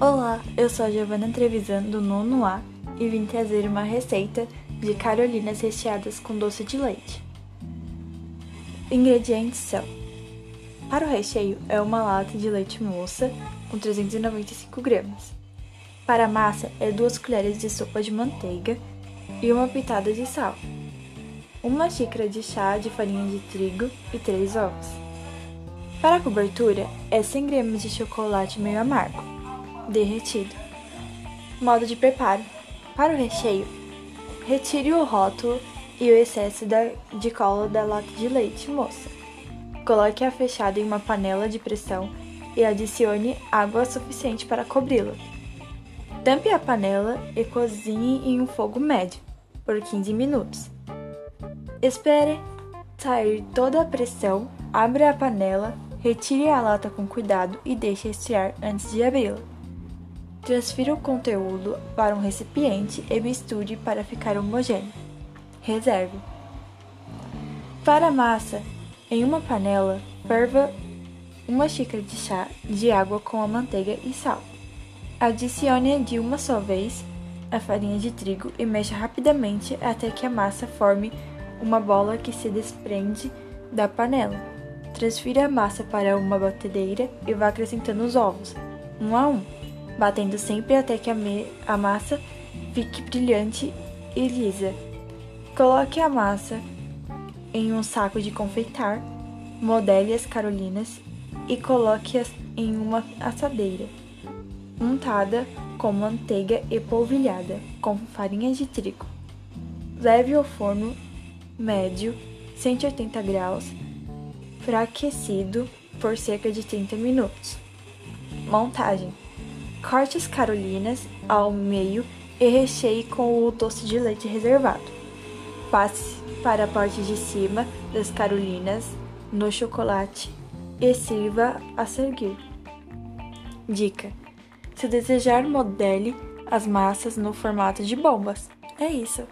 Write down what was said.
Olá, eu sou a Giovana Trevisan do nono A e vim trazer uma receita de carolinas recheadas com doce de leite. Ingredientes são: para o recheio é uma lata de leite moça com 395 gramas. Para a massa é duas colheres de sopa de manteiga e uma pitada de sal. Uma xícara de chá de farinha de trigo e três ovos. Para a cobertura é 100 gramas de chocolate meio amargo derretido. Modo de preparo: para o recheio, retire o rótulo e o excesso de cola da lata de leite moça. Coloque-a fechada em uma panela de pressão e adicione água suficiente para cobri-la. Tampe a panela e cozinhe em um fogo médio por 15 minutos. Espere sair toda a pressão, abra a panela, retire a lata com cuidado e deixe esfriar antes de abri-la. Transfira o conteúdo para um recipiente e misture para ficar homogêneo. Reserve. Para a massa, em uma panela, ferva uma xícara de chá de água com a manteiga e sal. Adicione de uma só vez a farinha de trigo e mexa rapidamente até que a massa forme uma bola que se desprende da panela. Transfira a massa para uma batedeira e vá acrescentando os ovos, um a um batendo sempre até que a, a massa fique brilhante e lisa. Coloque a massa em um saco de confeitar, modele as carolinas e coloque-as em uma assadeira, untada com manteiga e polvilhada com farinha de trigo. Leve ao forno médio 180 graus, fraquecido por cerca de 30 minutos. Montagem Corte as carolinas ao meio e recheie com o doce de leite reservado. Passe para a parte de cima das carolinas no chocolate e sirva a seguir. Dica: se desejar, modele as massas no formato de bombas. É isso.